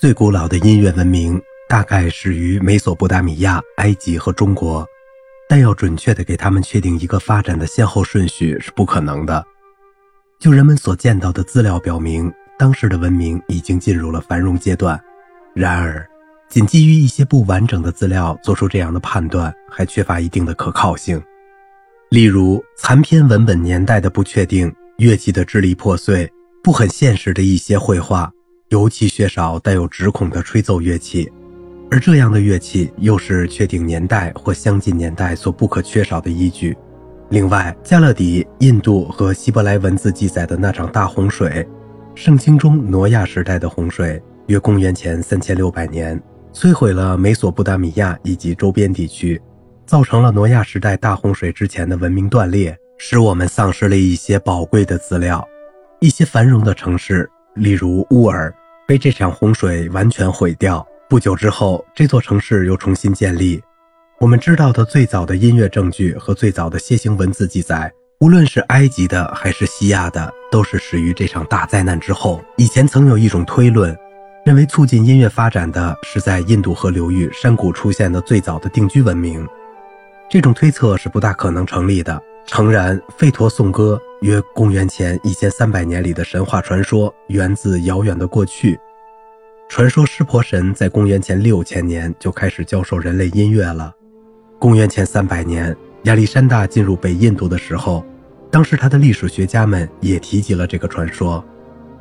最古老的音乐文明大概始于美索不达米亚、埃及和中国，但要准确的给他们确定一个发展的先后顺序是不可能的。就人们所见到的资料表明，当时的文明已经进入了繁荣阶段。然而，仅基于一些不完整的资料做出这样的判断，还缺乏一定的可靠性。例如，残篇文本年代的不确定，乐器的支离破碎，不很现实的一些绘画，尤其缺少带有指孔的吹奏乐器，而这样的乐器又是确定年代或相近年代所不可缺少的依据。另外，加勒底、印度和希伯来文字记载的那场大洪水，圣经中挪亚时代的洪水，约公元前三千六百年，摧毁了美索不达米亚以及周边地区。造成了挪亚时代大洪水之前的文明断裂，使我们丧失了一些宝贵的资料。一些繁荣的城市，例如乌尔，被这场洪水完全毁掉。不久之后，这座城市又重新建立。我们知道的最早的音乐证据和最早的楔形文字记载，无论是埃及的还是西亚的，都是始于这场大灾难之后。以前曾有一种推论，认为促进音乐发展的是在印度河流域山谷出现的最早的定居文明。这种推测是不大可能成立的。诚然，吠陀颂歌约公元前一千三百年里的神话传说源自遥远的过去。传说湿婆神在公元前六千年就开始教授人类音乐了。公元前三百年，亚历山大进入北印度的时候，当时他的历史学家们也提及了这个传说。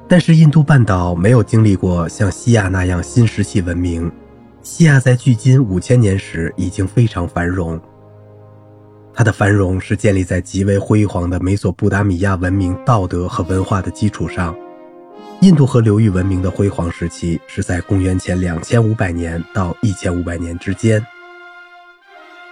但是印度半岛没有经历过像西亚那样新石器文明。西亚在距今五千年时已经非常繁荣。它的繁荣是建立在极为辉煌的美索不达米亚文明道德和文化的基础上。印度河流域文明的辉煌时期是在公元前两千五百年到一千五百年之间，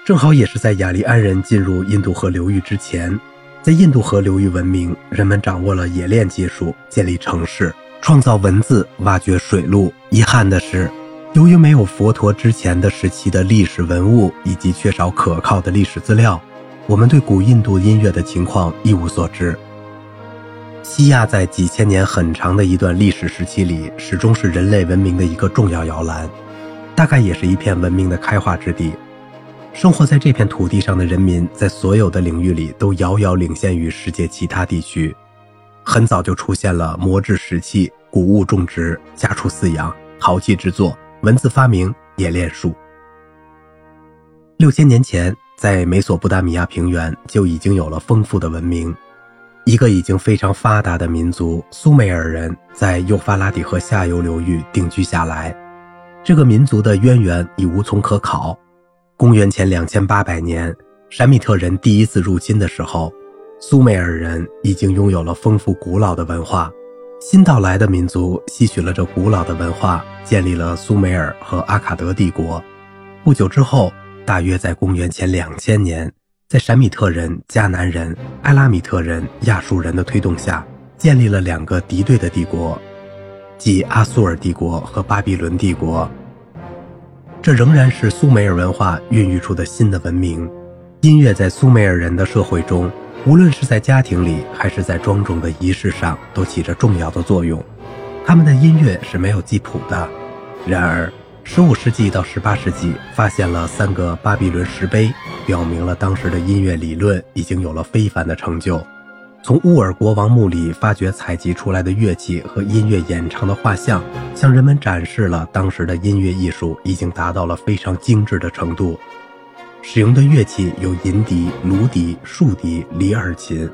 正好也是在雅利安人进入印度河流域之前。在印度河流域文明，人们掌握了冶炼技术，建立城市，创造文字，挖掘水路。遗憾的是。由于没有佛陀之前的时期的历史文物，以及缺少可靠的历史资料，我们对古印度音乐的情况一无所知。西亚在几千年很长的一段历史时期里，始终是人类文明的一个重要摇篮，大概也是一片文明的开化之地。生活在这片土地上的人民，在所有的领域里都遥遥领先于世界其他地区。很早就出现了磨制石器、谷物种植、家畜饲养、陶器制作。文字发明、冶炼术。六千年前，在美索不达米亚平原就已经有了丰富的文明。一个已经非常发达的民族——苏美尔人，在幼发拉底河下游流域定居下来。这个民族的渊源已无从可考。公元前两千八百年，闪米特人第一次入侵的时候，苏美尔人已经拥有了丰富古老的文化。新到来的民族吸取了这古老的文化，建立了苏美尔和阿卡德帝国。不久之后，大约在公元前两千年，在闪米特人、迦南人、埃拉米特人、亚述人的推动下，建立了两个敌对的帝国，即阿苏尔帝国和巴比伦帝国。这仍然是苏美尔文化孕育出的新的文明。音乐在苏美尔人的社会中。无论是在家庭里，还是在庄重的仪式上，都起着重要的作用。他们的音乐是没有记谱的。然而，15世纪到18世纪，发现了三个巴比伦石碑，表明了当时的音乐理论已经有了非凡的成就。从乌尔国王墓里发掘采集出来的乐器和音乐演唱的画像，向人们展示了当时的音乐艺术已经达到了非常精致的程度。使用的乐器有银笛、芦笛、竖笛、里尔琴、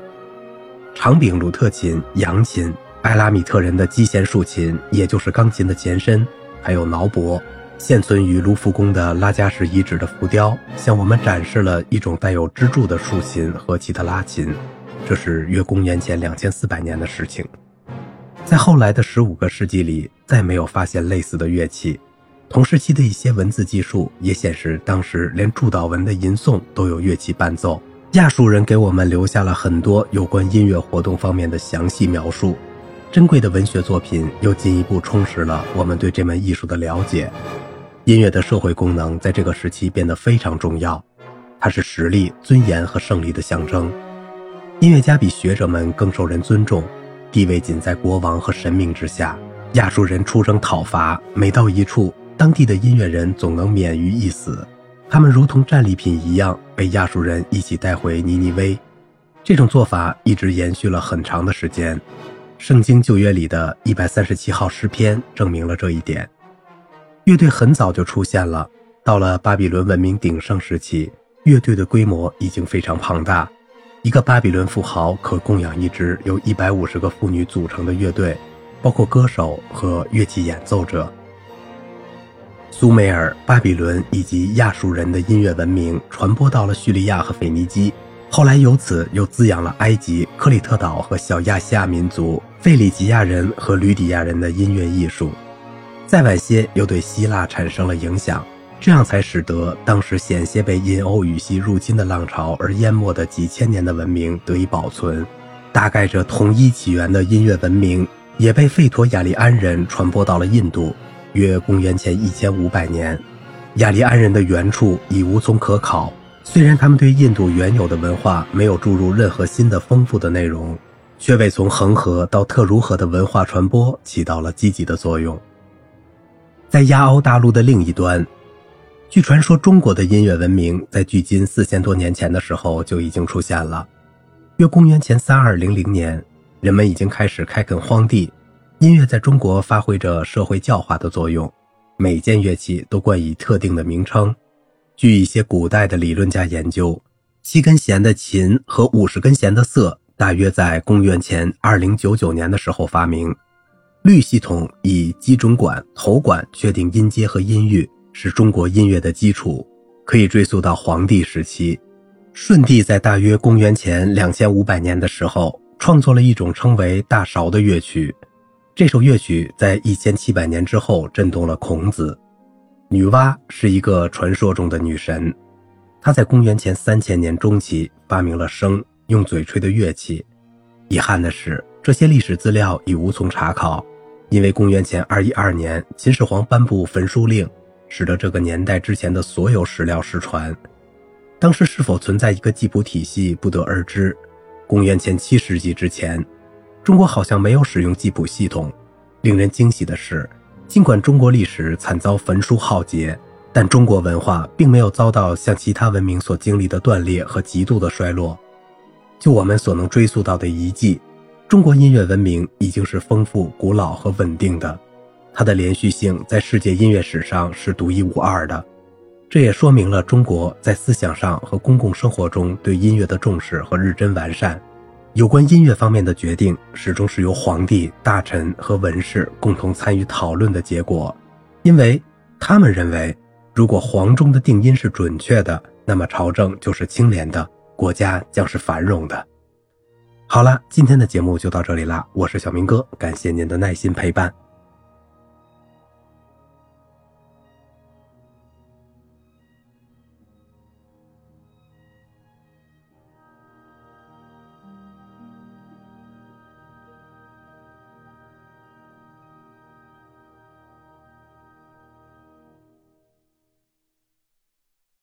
长柄鲁特琴、扬琴、埃拉米特人的基弦竖琴，也就是钢琴的前身，还有挠钹。现存于卢浮宫的拉加什遗址的浮雕，向我们展示了一种带有支柱的竖琴和其他拉琴。这是约公元前两千四百年的事情。在后来的十五个世纪里，再没有发现类似的乐器。同时期的一些文字技术也显示，当时连祝祷文的吟诵都有乐器伴奏。亚述人给我们留下了很多有关音乐活动方面的详细描述，珍贵的文学作品又进一步充实了我们对这门艺术的了解。音乐的社会功能在这个时期变得非常重要，它是实力、尊严和胜利的象征。音乐家比学者们更受人尊重，地位仅在国王和神明之下。亚述人出征讨伐，每到一处，当地的音乐人总能免于一死。他们如同战利品一样被亚述人一起带回尼尼微。这种做法一直延续了很长的时间。圣经旧约里的一百三十七号诗篇证明了这一点。乐队很早就出现了，到了巴比伦文明鼎盛时期，乐队的规模已经非常庞大。一个巴比伦富豪可供养一支由一百五十个妇女组成的乐队。包括歌手和乐器演奏者。苏美尔、巴比伦以及亚述人的音乐文明传播到了叙利亚和腓尼基，后来由此又滋养了埃及、克里特岛和小亚细亚民族、费里吉亚人和吕底亚人的音乐艺术。再晚些又对希腊产生了影响，这样才使得当时险些被印欧语系入侵的浪潮而淹没的几千年的文明得以保存。大概这统一起源的音乐文明。也被费陀雅利安人传播到了印度，约公元前一千五百年。雅利安人的原处已无从可考，虽然他们对印度原有的文化没有注入任何新的丰富的内容，却为从恒河到特如河的文化传播起到了积极的作用。在亚欧大陆的另一端，据传说，中国的音乐文明在距今四千多年前的时候就已经出现了，约公元前三二零零年。人们已经开始开垦荒地，音乐在中国发挥着社会教化的作用。每件乐器都冠以特定的名称。据一些古代的理论家研究，七根弦的琴和五十根弦的瑟大约在公元前二零九九年的时候发明。律系统以基准管、头管确定音阶和音域，是中国音乐的基础，可以追溯到黄帝时期。舜帝在大约公元前两千五百年的时候。创作了一种称为大韶的乐曲，这首乐曲在一千七百年之后震动了孔子。女娲是一个传说中的女神，她在公元前三千年中期发明了笙，用嘴吹的乐器。遗憾的是，这些历史资料已无从查考，因为公元前二一二年秦始皇颁布焚书令，使得这个年代之前的所有史料失传。当时是否存在一个记谱体系，不得而知。公元前七世纪之前，中国好像没有使用记谱系统。令人惊喜的是，尽管中国历史惨遭焚书浩劫，但中国文化并没有遭到像其他文明所经历的断裂和极度的衰落。就我们所能追溯到的遗迹，中国音乐文明已经是丰富、古老和稳定的，它的连续性在世界音乐史上是独一无二的。这也说明了中国在思想上和公共生活中对音乐的重视和日臻完善。有关音乐方面的决定，始终是由皇帝、大臣和文士共同参与讨论的结果，因为他们认为，如果黄钟的定音是准确的，那么朝政就是清廉的，国家将是繁荣的。好了，今天的节目就到这里啦，我是小明哥，感谢您的耐心陪伴。